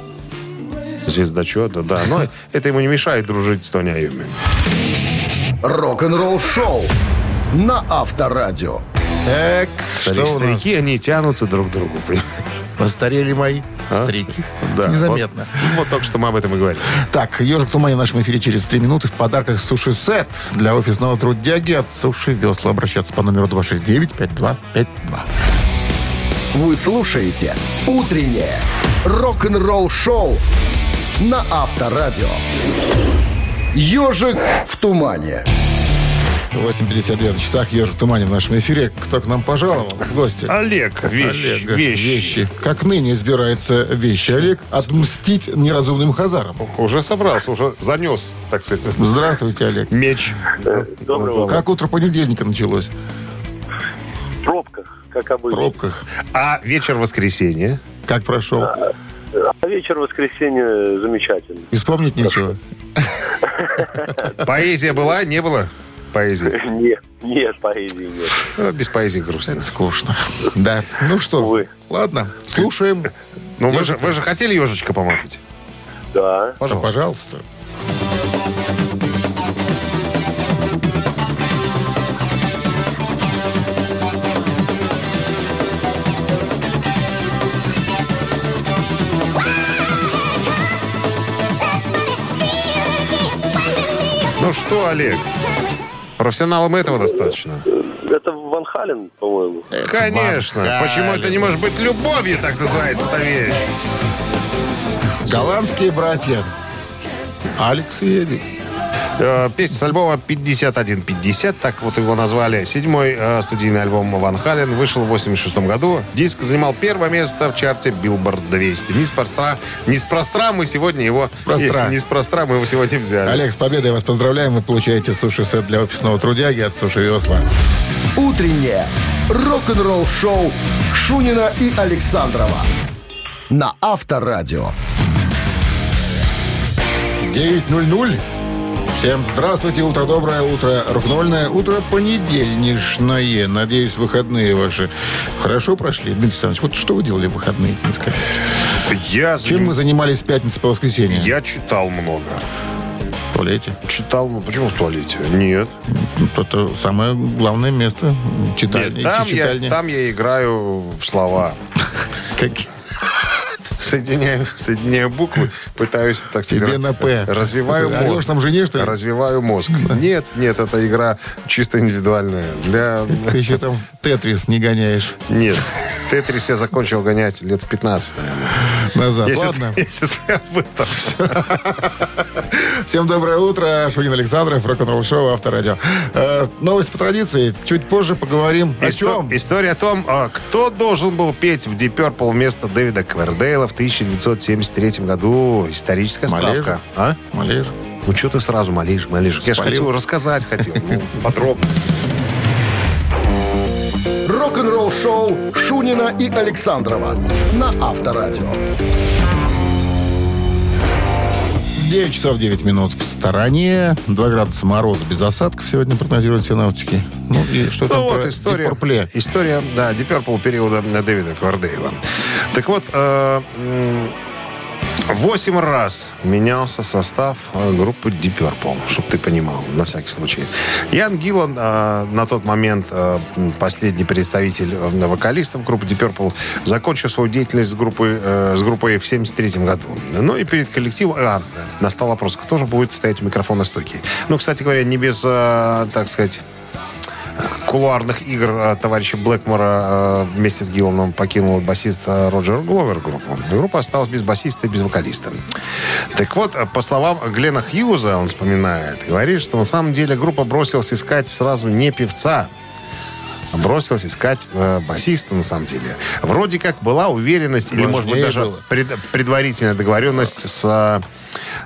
Звездочет, да, да. Но это ему не мешает дружить с Тони Айоми. Рок-н-ролл шоу на Авторадио. Так, Старик- что у нас? старики, они тянутся друг к другу. понимаешь? Постарели мои старики. Да, Незаметно. Вот, вот только что мы об этом и говорили. Так, «Ежик в тумане» в нашем эфире через 3 минуты. В подарках суши-сет для офисного трудяги от Суши Весла. Обращаться по номеру 269-5252. Вы слушаете «Утреннее рок-н-ролл-шоу» на Авторадио. «Ежик в тумане». 8.52 на часах «Ежик в тумане» в нашем эфире. Кто к нам пожаловал? в Гости. Олег, вещь, Олег, вещь. вещи. Как ныне избирается вещи, Олег? Отмстить неразумным хазарам. Уже собрался, уже занес, так сказать, Здравствуйте, Олег. меч. Доброе утро. Как утро понедельника началось? В пробках, как В обычно. пробках. А вечер воскресенья? Как прошел? А вечер воскресенья замечательно. И вспомнить нечего. Поэзия была, не было? Поэзии. <laughs> Нет, нет, поэзии нет. Ну, Без поэзии грустно. Скучно. Да. Ну что, Увы. ладно, слушаем. Ну, вы же, вы же хотели ежечка помацать? Да. Пожалуйста. Пожалуйста. Ну что, Олег, профессионалам этого достаточно? Это Ван Хален, по-моему. Конечно. Ван Почему это не может быть любовью, так называется эта вещь? Голландские братья. Алекс и Эдди. Э, Песня с альбома 5150, так вот его назвали. Седьмой э, студийный альбом Ван Хален вышел в 86 году. Диск занимал первое место в чарте Billboard 200. Неспроста, неспроста мы сегодня его... Спростра. Неспроста мы его сегодня взяли. Олег, с победой вас поздравляем. Вы получаете суши-сет для офисного трудяги от Суши Весла. «Утреннее рок-н-ролл-шоу» Шунина и Александрова на Авторадио. 9.00. Всем здравствуйте, утро доброе, утро рок-н-ролльное, утро понедельничное. Надеюсь, выходные ваши хорошо прошли. Дмитрий Александрович, вот что вы делали в выходные? не скажите? Я, Чем вы занимались с пятницы по воскресенье? я читал много. В туалете. Читал, ну почему в туалете? Нет. Ну, Это самое главное место. Читальня. Нет, там, читальня. я, там я играю в слова. <laughs> Как- Соединяю, соединяю буквы, пытаюсь, так сказать, Тебе на «П». Развиваю Орешь мозг. там жене, что ли? Развиваю мозг. <laughs> Нет, нет, это игра чисто индивидуальная. Для... <laughs> Ты еще там Тетрис не гоняешь Нет. Тетрис я закончил гонять лет в 15, наверное. назад. Если, Ладно. ты, <laughs> если ты об этом. Всем доброе утро. Шунин Александров, рок-н-ролл шоу, авторадио. Э, новость по традиции. Чуть позже поговорим. О Исто- чем? История о том, а, кто должен был петь в Deep Purple вместо Дэвида Квердейла в 1973 году. Историческая справка. Малежа. А? Малеж. Ну, что ты сразу малишь, малишь? Я же хочу рассказать хотел. Ну, <laughs> подробно. Рок-н-ролл-шоу Шунина и Александрова на Авторадио. 9 часов 9 минут в стороне. 2 градуса мороза без осадков сегодня прогнозируют синаптики. Ну и что Ну там вот про история, Purple? история, да, Purple периода Дэвида Квардейла. Так вот, э, восемь раз менялся состав э, группы Deep Purple, чтобы ты понимал, на всякий случай. Ян Гиллан э, на тот момент э, последний представитель вокалистов группы Deep Purple закончил свою деятельность с группой, э, с группой в 73 году. Ну и перед коллективом... А, настал вопрос, кто же будет стоять у микрофона стойки. Ну, кстати говоря, не без, так сказать, кулуарных игр э, товарища Блэкмора э, вместе с Гилланом покинул басист э, Роджер Гловер группу. Группа осталась без басиста и без вокалиста. Так вот, э, по словам Глена Хьюза, он вспоминает, говорит, что на самом деле группа бросилась искать сразу не певца, а бросилась искать э, басиста, на самом деле. Вроде как была уверенность, или, может быть, даже было. пред- предварительная договоренность с, э,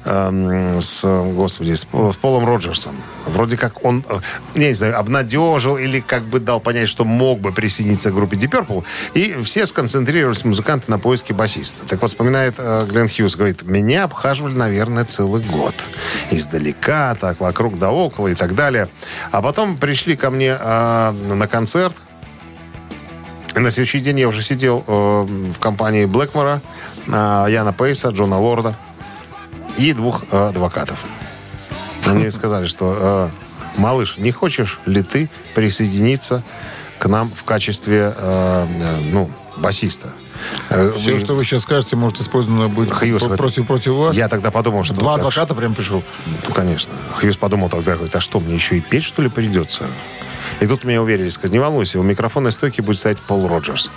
эм, с, господи, с, с Полом Роджерсом. Вроде как он, э, не знаю, обнадежил или как бы дал понять, что мог бы присоединиться к группе Deep Purple. И все сконцентрировались, музыканты, на поиске басиста. Так вспоминает э, Глен Хьюз, говорит, меня обхаживали, наверное, целый год. Издалека, так, вокруг да около и так далее. А потом пришли ко мне э, на концерт, на следующий день я уже сидел э, в компании Блэкмора, э, Яна Пейса, Джона Лорда и двух э, адвокатов. Они сказали, что э, малыш, не хочешь ли ты присоединиться к нам в качестве, э, э, ну, басиста? Э, Все, вы- что вы сейчас скажете, может использовано будет Хьюз, про- вот против, против вас. Я тогда подумал, что... Два адвоката прям пришел. ну, конечно. Хьюз подумал тогда, говорит, а что, мне еще и петь, что ли, придется? И тут меня уверили, сказать, не волнуйся, у микрофонной стойки будет стоять Пол Роджерс.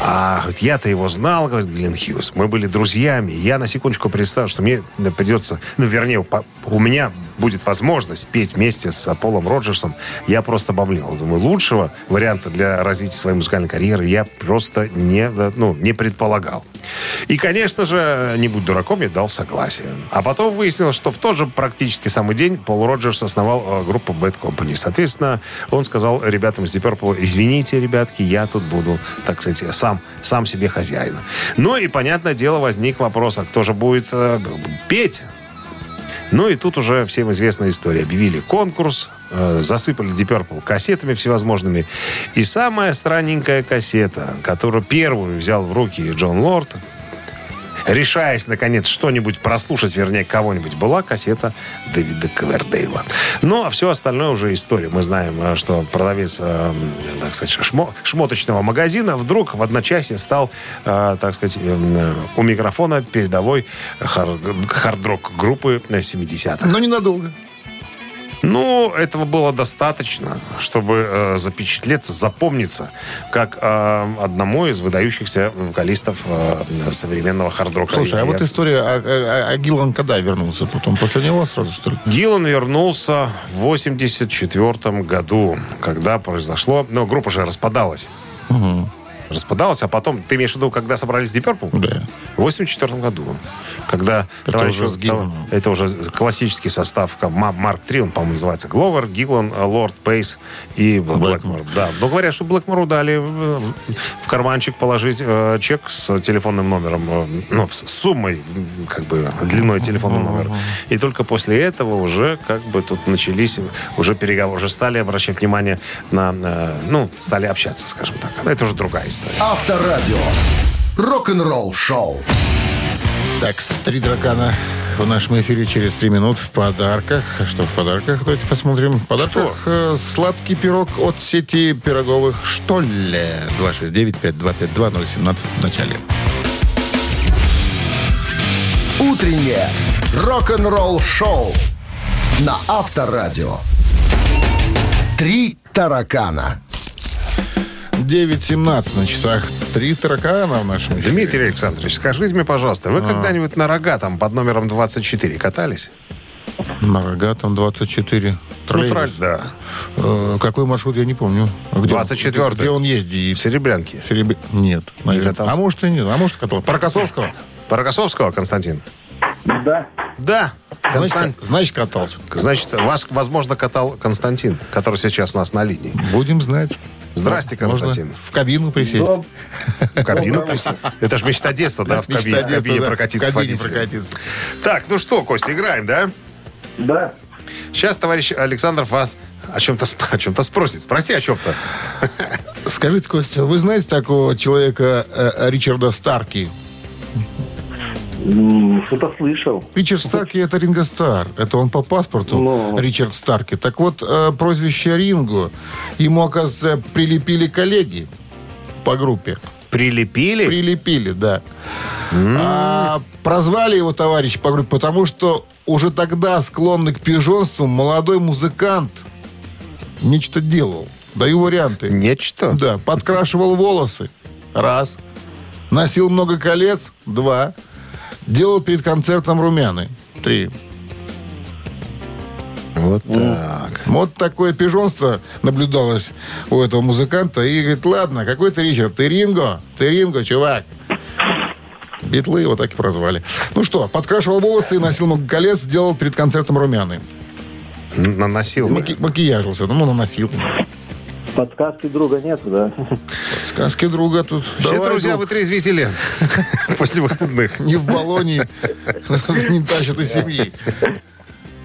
А говорит, я-то его знал, говорит Глен Хьюз. Мы были друзьями. Я на секундочку представил, что мне придется, ну, вернее, у меня будет возможность петь вместе с Полом Роджерсом. Я просто обомлел. Думаю, лучшего варианта для развития своей музыкальной карьеры я просто не, да, ну, не предполагал. И, конечно же, не будь дураком, я дал согласие. А потом выяснилось, что в тот же практически самый день Пол Роджерс основал э, группу Bad Company. Соответственно, он сказал ребятам из Deep Purple, извините, ребятки, я тут буду, так сказать, сам, сам себе хозяин. Ну и, понятное дело, возник вопрос, а кто же будет э, петь? Ну и тут уже всем известная история. Объявили конкурс, э, засыпали Deep Purple кассетами всевозможными. И самая странненькая кассета, которую первую взял в руки Джон Лорд, решаясь, наконец, что-нибудь прослушать, вернее, кого-нибудь, была кассета Дэвида Ковердейла. Ну, а все остальное уже история. Мы знаем, э, что продавец, э, так сказать, шмо- шмоточного магазина вдруг в одночасье стал, э, так сказать, у микрофона передовой хар- хард-рок группы 70-х. Но ненадолго. Ну, этого было достаточно, чтобы э, запечатлеться, запомниться, как э, одному из выдающихся вокалистов э, современного хард-рока. Слушай, а Я- вот история, а, а- а Гиллан когда вернулся? Потом после него сразу, что ли? Гиллан вернулся в 84 году, когда произошло... Ну, группа же распадалась. Распадалась, а потом... Ты имеешь в виду, когда собрались Deep Purple? Да. В 84 году. Когда Это товарищ- уже Гилланом. Это уже классический состав. Марк 3, он, по-моему, называется. Гловер, Гиллан, э, Лорд, Пейс и Блэкмор. Да. Но говорят, что Блэкмору дали в, карманчик положить э, чек с телефонным номером. э, ну, с суммой, как бы, длиной телефонного номера. И только после этого уже, как бы, тут начались уже переговоры. Уже стали обращать внимание на... э, ну, стали общаться, скажем так. Но это уже другая история. Авторадио. Рок-н-ролл шоу. Так, три дракана в нашем эфире через три минут в подарках. Что в подарках? Давайте посмотрим. В подарках э, сладкий пирог от сети пироговых «Что ли?» 269-5252-017 в начале. Утреннее рок-н-ролл шоу на Авторадио. Три таракана. 9.17 на часах. Три таракана в нашем эфире. Дмитрий Александрович, скажите мне, пожалуйста, А. вы когда-нибудь на рогатом под номером 24 катались? На рогатом 24. Ну, Троллейбус. тролль, да. Э, какой маршрут, я не помню. А Где, 24-й. Где он ездит? В Серебрянке. Сереб- Нет, наверное. катался? А может и нет. А может катался. Паракосовского? Паракосовского, Константин? Да. Да. Констан- значит, катался. Значит, вас, возможно, катал Константин, который сейчас у нас на линии. Будем знать. Здрасте, Константин. Можно в кабину присесть. В кабину присесть. Это ж мечта детства, да, в кабине, в детства, кабине да, прокатиться в кабине прокатиться. Так, ну что, Костя, играем, да? Да. Сейчас товарищ Александров вас о чем-то, о чем-то спросит. Спроси о чем-то. Скажите, Костя, вы знаете такого человека э, Ричарда Старки? Что-то слышал. Ричард Старки это Ринго Стар. Это он по паспорту Ну. Ричард Старки. Так вот, э, прозвище Ринго ему, оказывается, прилепили коллеги по группе. Прилепили? Прилепили, да. А прозвали его товарищ по группе, потому что уже тогда склонный к пижонству молодой музыкант нечто делал. Даю варианты. Нечто. Да, подкрашивал волосы. Раз. Носил много колец. Два. Делал перед концертом румяны. Три. Вот так. Вот такое пижонство наблюдалось у этого музыканта. И говорит, ладно, какой ты Ричард? Ты Ринго? Ты Ринго, чувак. Битлы его так и прозвали. Ну что, подкрашивал волосы, носил много колец, делал перед концертом румяны. Наносил. Маки- макияжился, ну, наносил. Подсказки друга нету, да? Сказки друга тут. Все, Давай, друзья, друг, вытрезвители <laughs> после выходных. не в баллоне <laughs> не тащат из семьи.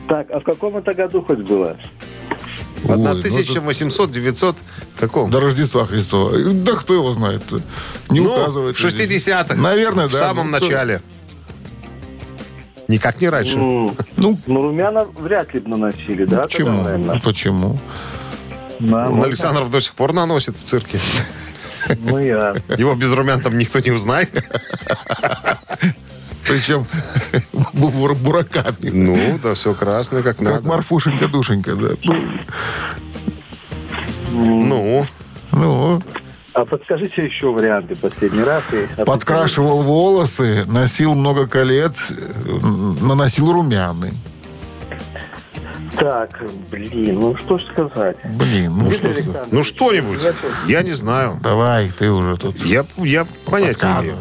Так, а в каком это году хоть было? В Ой, ну тут 1800, 900, каком? До Рождества Христова. Да кто его знает? Не Ну, указывает. в 60-х. Наверное, В да. самом Ну, начале. Никак не раньше. Ну, Ну, ну, румяна вряд ли бы наносили, да? тогда, почему? наверное? Почему? Да, Он. Александров до сих пор наносит в цирке. Ну, я. Его без румян там никто не узнает. Причем бур- бураками. Ну, да, все красное, как Как надо. Марфушенька-душенька, да. Ну, Ну, А подскажите еще варианты последний раз. и- подкрашивал волосы, носил много колец, наносил румяны. Так, блин, ну что ж сказать. Блин, ну что... Дмитрий ну что-нибудь. Я не знаю. Давай, ты уже тут Я, я понятия не имею.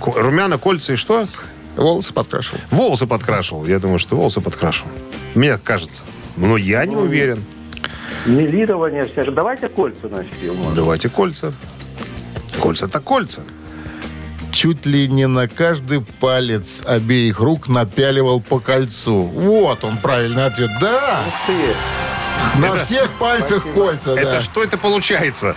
Румяна, кольца и что? волосы подкрашивал. Волосы подкрашивал. Я думаю, что волосы подкрашивал. Мне кажется. Но я не уверен. Милирование, все же. Давайте кольца может. Давайте кольца. Кольца-то кольца. Чуть ли не на каждый палец обеих рук напяливал по кольцу. Вот он, правильный ответ. Да, Ты, на всех пальцах кольца, да. Это что это получается?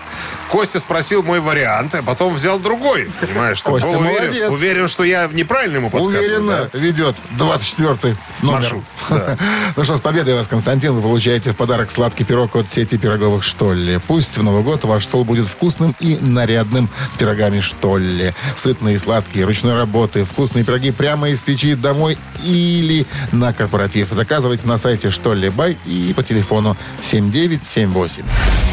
Костя спросил мой вариант, а потом взял другой. Понимаешь, что Костя был уверен, молодец. уверен, что я неправильно ему подсказываю. Уверенно да? ведет 24-й номер. Маршрут, <laughs> да. ну что, с победой вас, Константин. Вы получаете в подарок сладкий пирог от сети пироговых «Штолле». Пусть в Новый год ваш стол будет вкусным и нарядным с пирогами «Штолле». Сытные, сладкие, ручной работы, вкусные пироги прямо из печи домой или на корпоратив. Заказывайте на сайте «Штолле Бай» и по телефону 7978.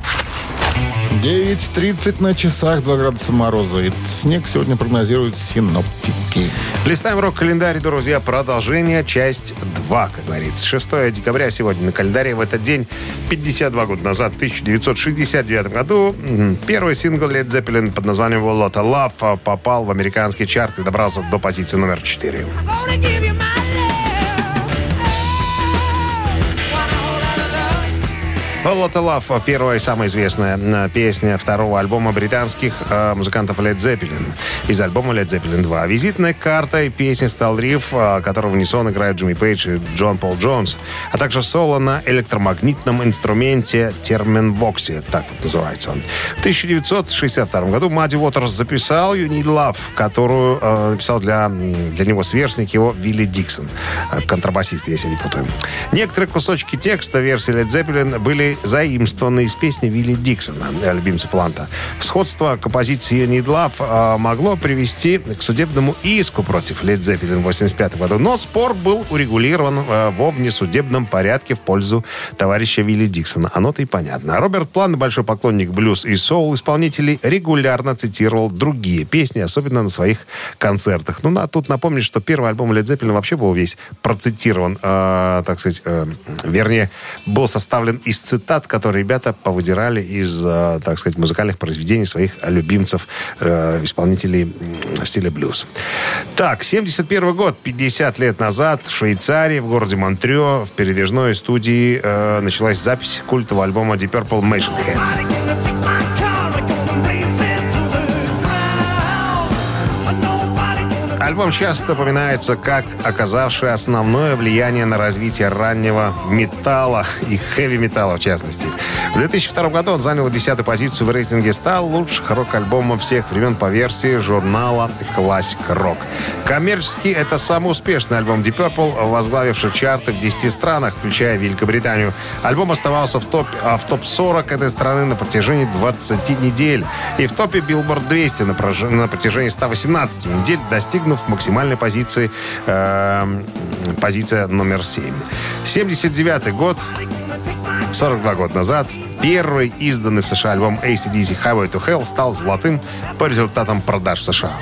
9.30 на часах, 2 градуса мороза. И снег сегодня прогнозируют синоптики. Листаем рок-календарь, друзья. Продолжение, часть 2, как говорится. 6 декабря сегодня на календаре. В этот день, 52 года назад, в 1969 году, первый сингл Led Zeppelin под названием «Whole Lotta Love» попал в американский чарт и добрался до позиции номер 4. Lotta Love – первая и самая известная песня второго альбома британских э, музыкантов Led Zeppelin из альбома Led Zeppelin 2. Визитной картой песни стал риф, э, который в унисон играют Джимми Пейдж и Джон Пол Джонс, а также соло на электромагнитном инструменте терменбоксе, так вот называется он. В 1962 году Мадди Уотерс записал «You Need Love», которую э, написал для, для него сверстник его Вилли Диксон, э, контрабасист, если не путаю. Некоторые кусочки текста версии Led Zeppelin были заимствованы из песни Вилли Диксона, э, любимца Планта. Сходство композиции «You Need Love» э, могло привести к судебному иску против Led Zeppelin в 1985 году, но спор был урегулирован э, во внесудебном порядке в пользу товарища Вилли Диксона. Оно-то и понятно. Роберт План, большой поклонник блюз и соул исполнителей, регулярно цитировал другие песни, особенно на своих концертах. Ну, а тут напомнить, что первый альбом Led Zeppelin вообще был весь процитирован, э, так сказать, э, вернее, был составлен из цитат цитат, которые ребята повыдирали из, э, так сказать, музыкальных произведений своих любимцев, э, исполнителей в стиле блюз. Так, 71 год, 50 лет назад в Швейцарии, в городе Монтрео, в передвижной студии э, началась запись культового альбома Deep Purple Machine Head. Альбом часто упоминается как оказавший основное влияние на развитие раннего металла и хэви-металла в частности. В 2002 году он занял десятую позицию в рейтинге 100 лучших рок-альбомов всех времен по версии журнала Classic Rock. Коммерчески это самый успешный альбом Deep Purple, возглавивший чарты в 10 странах, включая Великобританию. Альбом оставался в, топ, а в топ-40 этой страны на протяжении 20 недель и в топе Billboard 200 на, прож- на протяжении 118 недель, достигнув максимальной позиции, э, позиция номер 7. 79 год, 42 года назад, первый изданный в США альбом ACDC Highway to Hell стал золотым по результатам продаж в США.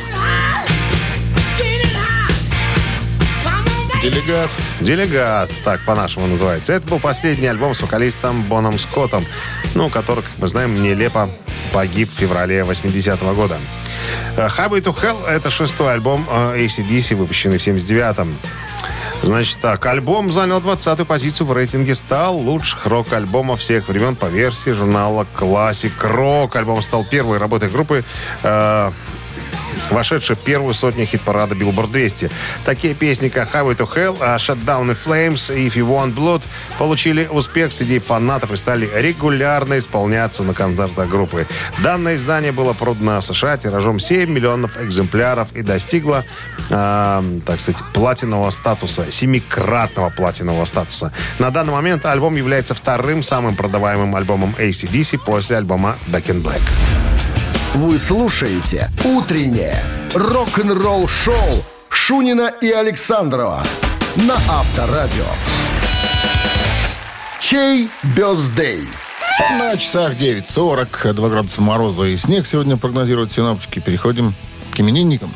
Делегат. «Делегат», так по-нашему называется. Это был последний альбом с вокалистом Боном Скоттом, ну, который, как мы знаем, нелепо погиб в феврале 80-го года. Э, «Highway to Hell» — это шестой альбом э, ACDC, выпущенный в 79-м. Значит так, альбом занял 20-ю позицию в рейтинге 100 лучших рок-альбомов всех времен по версии журнала Classic Rock. Альбом стал первой работой группы, э, вошедшей в первую сотню хит-парада Billboard 200. Такие песни, как Highway to Hell, а Shut Down the Flames и If You Want Blood получили успех среди фанатов и стали регулярно исполняться на концертах группы. Данное издание было продано в США тиражом 7 миллионов экземпляров и достигло, э, так сказать, платинового статуса, семикратного платинового статуса. На данный момент альбом является вторым самым продаваемым альбомом ACDC после альбома Back in Black. Вы слушаете «Утреннее рок-н-ролл-шоу» Шунина и Александрова на Авторадио. Чей бездей? На часах 9.40, 2 градуса мороза и снег сегодня прогнозируют синоптики. Переходим к именинникам.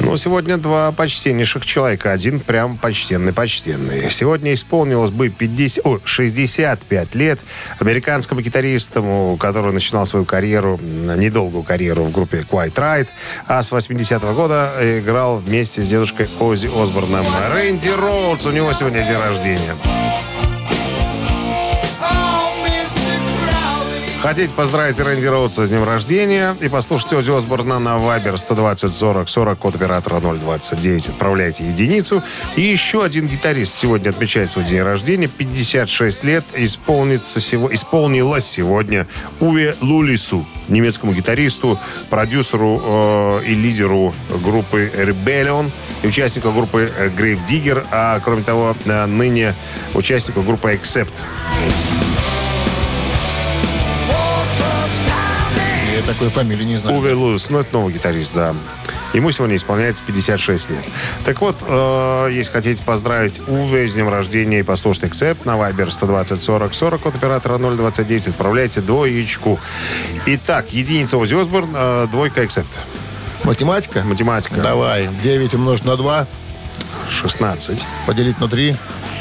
Ну, сегодня два почтеннейших человека. Один прям почтенный-почтенный. Сегодня исполнилось бы 50, о, 65 лет американскому гитаристу, который начинал свою карьеру, недолгую карьеру в группе Quiet Right, а с 80-го года играл вместе с дедушкой Ози Осборном. Рэнди Роудс, у него сегодня день рождения. Хотите поздравить Рэнди Роудса с днем рождения и послушать Ози Осборна на Viber 120 40 40, код оператора 029. Отправляйте единицу. И еще один гитарист сегодня отмечает свой день рождения. 56 лет исполнится сего, исполнилось сегодня Уве Лулису, немецкому гитаристу, продюсеру э, и лидеру группы Rebellion и участнику группы э, Grave Digger, а кроме того, э, ныне участнику группы Accept. Такой фамилии не знаю. Уве Луис, ну это новый гитарист, да. Ему сегодня исполняется 56 лет. Так вот, э, если хотите поздравить Уве с днем рождения и послушать Accept на Viber 120 40 40 от оператора 029, отправляйте двоечку. Итак, единица Ози Осборн, э, двойка Accept. Математика? Математика. Давай. 9 умножить на 2, 16, поделить на 3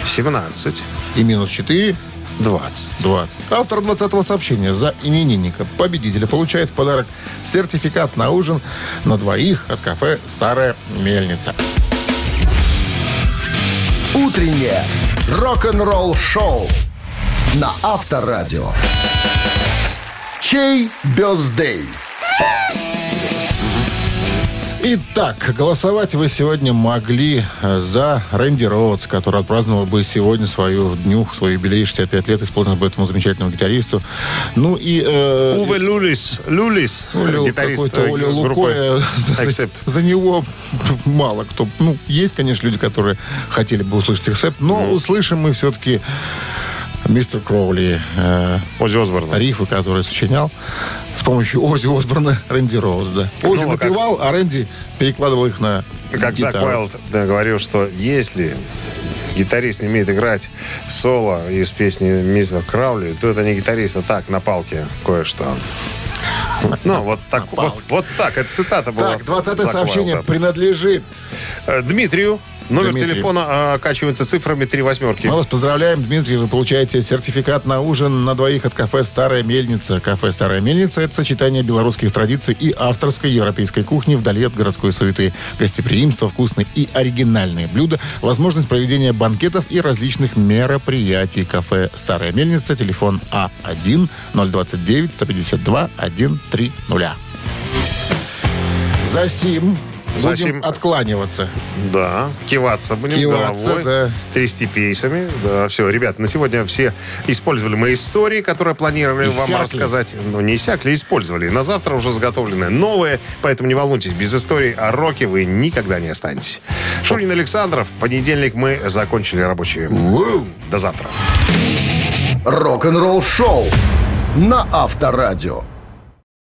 17, и минус 4 20. 20. Автор 20-го сообщения за именинника победителя получает в подарок сертификат на ужин на двоих от кафе «Старая мельница». Утреннее рок-н-ролл-шоу на Авторадио. Чей бездей? Итак, голосовать вы сегодня могли э, за Рэнди Роудс, который отпраздновал бы сегодня свою днюх, свой юбилей, 65 лет, исполнил бы этому замечательному гитаристу. Ну и... э, Уве Лулис, Лулис, ну, или гитарист какой-то э, группы Лукоя. За, за него мало кто. Ну, есть, конечно, люди, которые хотели бы услышать Accept, но услышим мы все-таки мистер Кроули, э, Ози Осборна. рифы, которые сочинял с помощью Ози Осборна Рэнди Роуз, да. Ози Ну, а как- напевал, а Рэнди перекладывал их на Как Зак гитару. Уайлд да, говорил, что если гитарист не умеет играть соло из песни мистера Краули, то это не гитарист, а так, на палке кое-что. Ну, вот так, вот, вот так. Это цитата была. Так, 20 Зак сообщение Уайлда. принадлежит Э, Дмитрию. Номер Дмитрий. телефона а, оканчивается цифрами три восьмерки. Мы вас поздравляем, Дмитрий. Вы получаете сертификат на ужин на двоих от кафе «Старая мельница». Кафе «Старая мельница» — это сочетание белорусских традиций и авторской европейской кухни вдали от городской суеты. Гостеприимство, вкусные и оригинальные блюда, возможность проведения банкетов и различных мероприятий. Кафе «Старая мельница», телефон А А1-029-152-130. За сим За будем сим. откланиваться. Да, киваться будем Киваться, головой, да. трясти пейсами. Да, все, ребят, на сегодня все использовали мои истории, которые планировали вам Иссякли. рассказать. Ну, не иссякли, использовали. На завтра уже заготовлены новые, поэтому не волнуйтесь, без истории о роке вы никогда не останетесь. Шунин Александров, понедельник мы закончили рабочие. До завтра. Рок-н-ролл шоу на Авторадио.